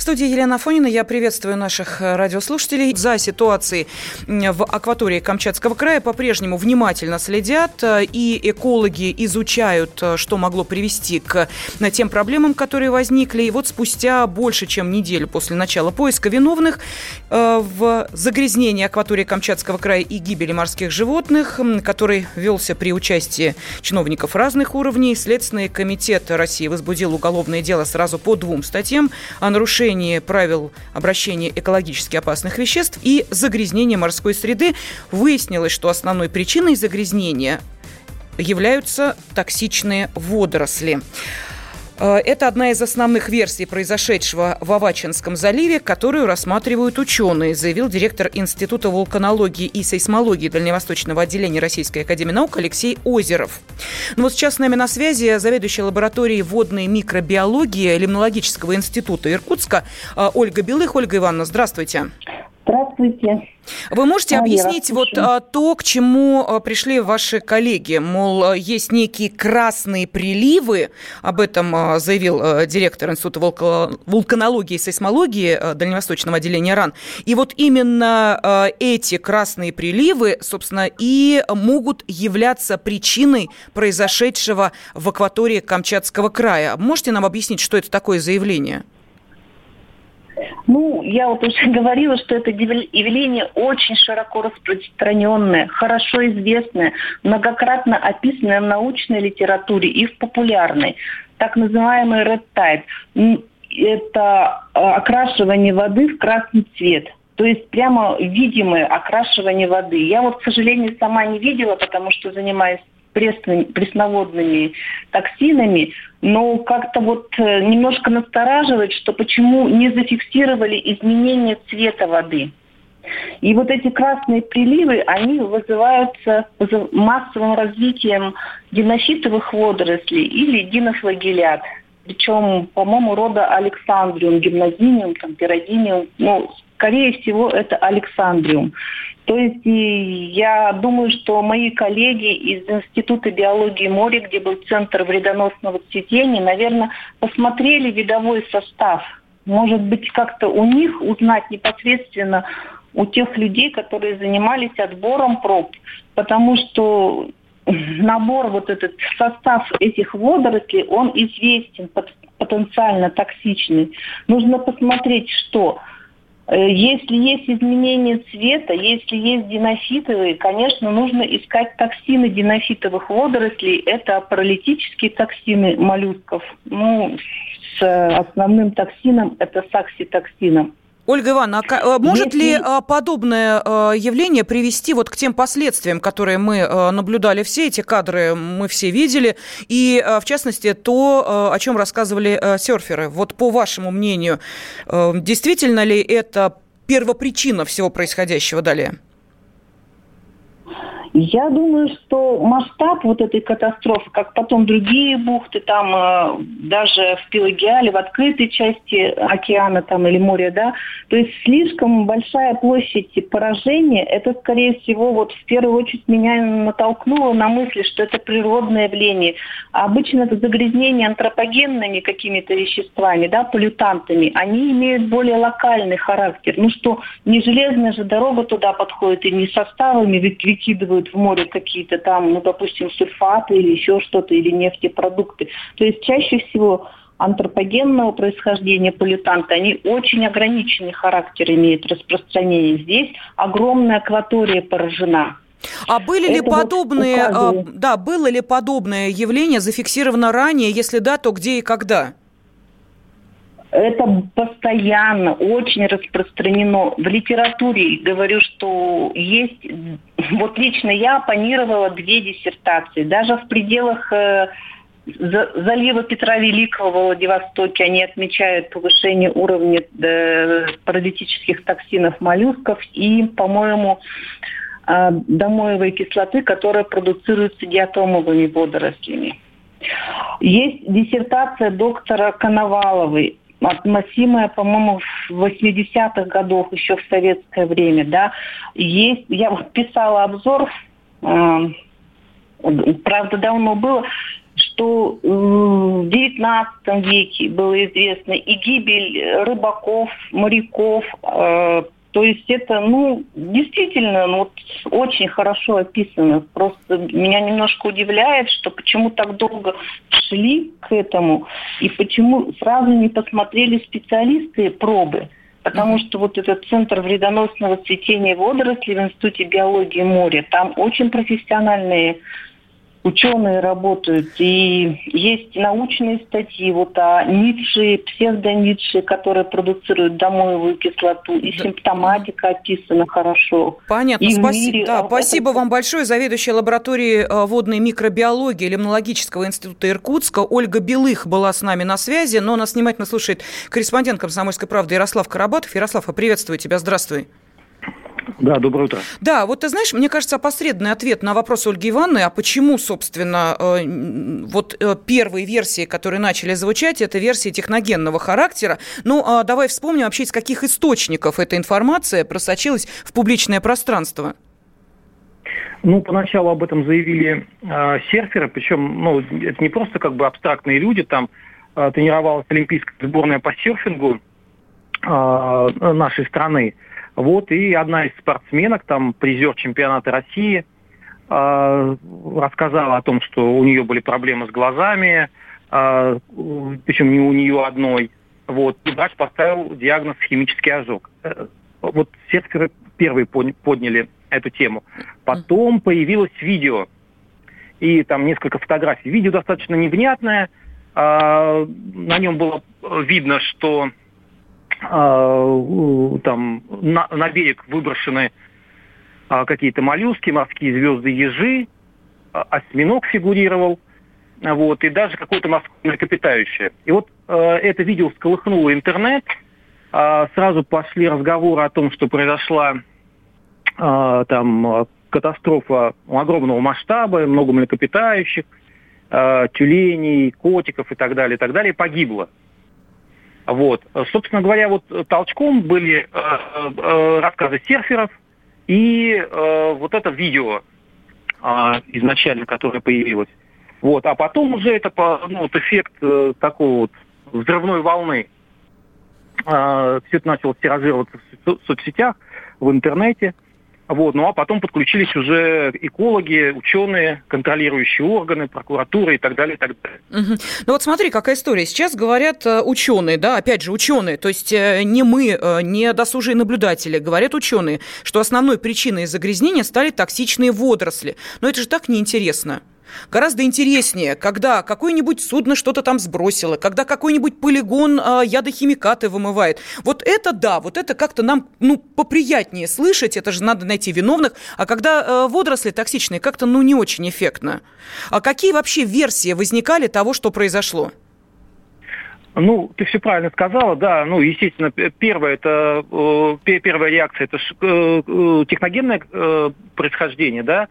В студии Елена Фонина. Я приветствую наших э, радиослушателей. За ситуацией в акватории Камчатского края по-прежнему внимательно следят, э, и экологи изучают, э, что могло привести к тем проблемам, которые возникли. И вот спустя больше, чем неделю после начала поиска виновных в загрязнении акватории Камчатского края и гибели морских животных, который велся при участии чиновников разных уровней, Следственный комитет России возбудил уголовное дело сразу по двум статьям о нарушении нарушение правил обращения экологически опасных веществ и загрязнение морской среды. Выяснилось, что основной причиной загрязнения являются токсичные водоросли. Э, это одна из основных версий произошедшего в Авачинском заливе, которую рассматривают ученые, заявил директор Института вулканологии и сейсмологии Дальневосточного отделения Российской Академии Наук Алексей Озеров. Ну вот сейчас с нами на связи заведующая лабораторией водной микробиологии Лимнологического института Иркутска э, Ольга Белых. Ольга Ивановна, здравствуйте. Здравствуйте. Вы можете а, объяснить вот а, то, к чему а, пришли ваши коллеги? Мол, а, есть некие красные приливы, об этом а, заявил а, директор Института вулканологии и сейсмологии а, Дальневосточного отделения РАН. И вот именно а, эти красные приливы, собственно, и могут являться причиной произошедшего в акватории Камчатского края. Можете нам объяснить, что это такое заявление? Ну, я вот уже говорила, что это явление очень широко распространенное, хорошо известное, многократно описанное в научной литературе и в популярной, так называемый red tide. Это э, окрашивание воды в красный цвет. То есть прямо видимое окрашивание воды. Я вот, к сожалению, сама не видела, потому что занимаюсь пресноводными токсинами, но как-то вот э, немножко настораживает, что почему не зафиксировали изменение цвета воды. И вот эти красные приливы, они вызываются массовым развитием динофитовых водорослей или динофлагелят. Причем, по-моему, рода Александриум, гимназиниум, там, пиродиниум. Ну, скорее всего, это Александриум. То есть я думаю, что мои коллеги из Института биологии моря, где был Центр вредоносного цветения, наверное, посмотрели видовой состав. Может быть, как-то у них узнать непосредственно у тех людей, которые занимались отбором проб, потому что набор, вот этот состав этих водорослей, он известен, потенциально токсичный. Нужно посмотреть, что если есть изменение цвета, если есть динофитовые, конечно, нужно искать токсины динофитовых водорослей. Это паралитические токсины моллюсков. Ну, с основным токсином это сакситоксином. Ольга Ивановна, а может Если... ли а, подобное а, явление привести вот к тем последствиям, которые мы наблюдали все, эти кадры мы все видели, и в частности то, о чем рассказывали серферы? Вот по вашему мнению, действительно ли это первопричина всего происходящего далее? Я думаю, что масштаб вот этой катастрофы, как потом другие бухты, там э, даже в Пелагиале, в открытой части океана там или моря, да, то есть слишком большая площадь поражения, это, скорее всего, вот в первую очередь меня натолкнуло на мысли, что это природное явление. А обычно это загрязнение антропогенными какими-то веществами, да, полютантами, они имеют более локальный характер. Ну что, не железная же дорога туда подходит и не составами выкидывают выкидывают в море какие-то там, ну, допустим, сульфаты или еще что-то, или нефтепродукты. То есть чаще всего антропогенного происхождения полютанты, они очень ограниченный характер имеют распространение. Здесь огромная акватория поражена. А были ли Это подобные, вот да, было ли подобное явление зафиксировано ранее? Если да, то где и когда? Это постоянно, очень распространено. В литературе говорю, что есть... Вот лично я оппонировала две диссертации. Даже в пределах э, залива Петра Великого в Владивостоке они отмечают повышение уровня э, паразитических токсинов моллюсков и, по-моему, а, домоевой кислоты, которая продуцируется диатомовыми водорослями. Есть диссертация доктора Коноваловой, относимая, по-моему, в 80-х годах, еще в советское время, да. Есть, я вот писала обзор, э, правда, давно было, что в XIX веке было известно и гибель рыбаков, моряков, э, то есть это, ну, действительно, ну, вот очень хорошо описано. Просто меня немножко удивляет, что почему так долго шли к этому, и почему сразу не посмотрели специалисты пробы. Потому что вот этот центр вредоносного цветения водорослей в Институте биологии моря, там очень профессиональные ученые работают, и есть научные статьи вот о Ницше, псевдоницше, которые продуцируют домоевую кислоту, и да. симптоматика описана хорошо. Понятно, и спасибо. Мире... Да, спасибо вам большое. Заведующая лабораторией э, водной микробиологии Лимнологического института Иркутска Ольга Белых была с нами на связи, но нас внимательно слушает корреспондент «Комсомольской правды» Ярослав Карабатов. Ярослав, я приветствую тебя, здравствуй. Да, доброе утро. Да, вот ты знаешь, мне кажется, опосредованный ответ на вопрос Ольги Ивановны, а почему, собственно, э, вот э, первые версии, которые начали звучать, это версии техногенного характера. Ну, а давай вспомним вообще, из каких источников эта информация просочилась в публичное пространство. Ну, поначалу об этом заявили э, серферы, причем, ну, это не просто как бы абстрактные люди, там э, тренировалась олимпийская сборная по серфингу э, нашей страны. Вот, и одна из спортсменок, там, призер чемпионата России, э, рассказала о том, что у нее были проблемы с глазами, э, причем не у нее одной. Вот, и врач поставил диагноз химический ожог. Э, вот серферы первые подняли эту тему. Потом появилось видео, и там несколько фотографий. Видео достаточно невнятное, э, на нем было видно, что а, там на, на берег выброшены а, какие-то моллюски, морские звезды, ежи, а, осьминог фигурировал, вот, и даже какое-то морское млекопитающее. И вот э, это видео всколыхнуло интернет, сразу пошли разговоры о том, что произошла там катастрофа огромного масштаба, много млекопитающих, тюленей, котиков и так далее, и так далее, погибло. Вот. Собственно говоря, вот толчком были э, э, рассказы серферов и э, вот это видео э, изначально, которое появилось. Вот. А потом уже это ну, вот эффект э, такого вот взрывной волны. Э, все это начало тиражироваться в соцсетях, в интернете. Вот. Ну а потом подключились уже экологи, ученые, контролирующие органы, прокуратура и так далее, и так далее. Угу. Ну вот смотри, какая история. Сейчас говорят э, ученые, да, опять же ученые, то есть э, не мы, э, не досужие наблюдатели, говорят ученые, что основной причиной загрязнения стали токсичные водоросли. Но это же так неинтересно. Гораздо интереснее, когда какое-нибудь судно что-то там сбросило, когда какой-нибудь полигон э, ядохимикаты вымывает. Вот это да, вот это как-то нам ну, поприятнее слышать, это же надо найти виновных. А когда э, водоросли токсичные, как-то ну не очень эффектно. А какие вообще версии возникали того, что произошло? Ну, ты все правильно сказала, да. Ну, естественно, первое это э, первая реакция это э, э, техногенное э, происхождение, да.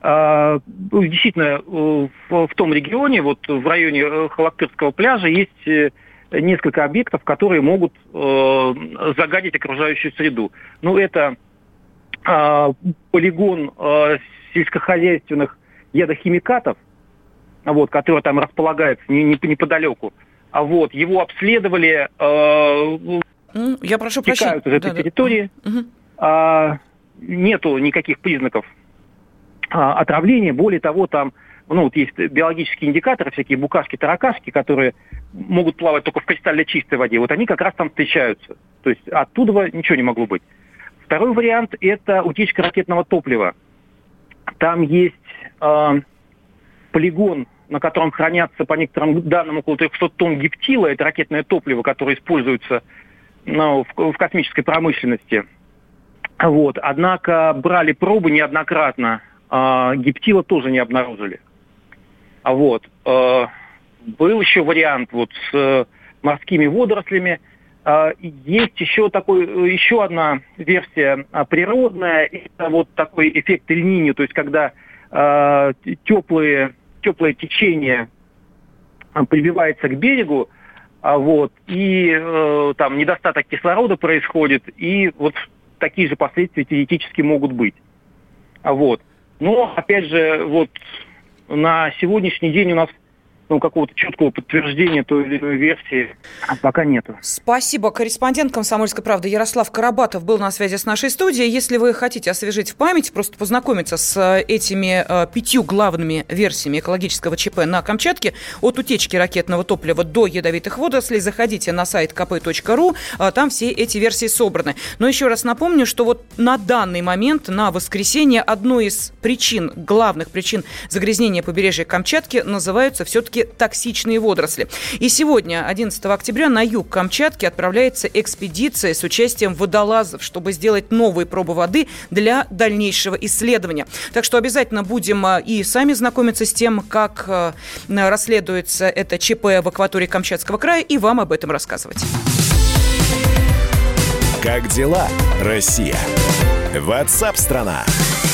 А, ну, действительно, э, в том регионе, вот в районе э, Халактырского пляжа, есть э, несколько объектов, которые могут загадить окружающую среду. Ну, это а, полигон сельскохозяйственных ядохимикатов, вот, который там располагается неподалеку. А вот, его обследовали, я прошу прощения. из этой да, территории. Да. нету никаких признаков а, отравления. Более того, там ну, вот есть биологические индикаторы, всякие букашки, таракашки, которые могут плавать только в кристально чистой воде. Вот они как раз там встречаются. То есть оттуда ничего не могло быть. Второй вариант – это утечка ракетного топлива. Там есть э, полигон, на котором хранятся, по некоторым данным, около 300 тонн гептила. Это ракетное топливо, которое используется ну, в, в космической промышленности. Вот. Однако брали пробы неоднократно а, гептила тоже не обнаружили. А вот. А, был еще вариант вот с э, морскими водорослями. А, есть еще, такой, еще одна версия а, природная. Это вот такой эффект эль то есть когда э, теплые, теплое течение прибивается к берегу, а вот, и э, там недостаток кислорода происходит, и вот такие же последствия теоретически могут быть. А вот. Но, опять же, вот на сегодняшний день у нас ну, какого-то четкого подтверждения той или иной версии пока нету. Спасибо. Корреспондент «Комсомольской правды» Ярослав Карабатов был на связи с нашей студией. Если вы хотите освежить в память, просто познакомиться с э, этими э, пятью главными версиями экологического ЧП на Камчатке, от утечки ракетного топлива до ядовитых водорослей, заходите на сайт kp.ru, э, там все эти версии собраны. Но еще раз напомню, что вот на данный момент, на воскресенье, одной из причин, главных причин загрязнения побережья Камчатки называются все-таки все токсичные водоросли. И сегодня, 11 октября, на юг Камчатки отправляется экспедиция с участием водолазов, чтобы сделать новые пробы воды для дальнейшего исследования. Так что обязательно будем а, и сами знакомиться с тем, как а, расследуется это ЧП в акватории Камчатского края, и вам об этом рассказывать. Как дела, Россия? Ватсап-страна! страна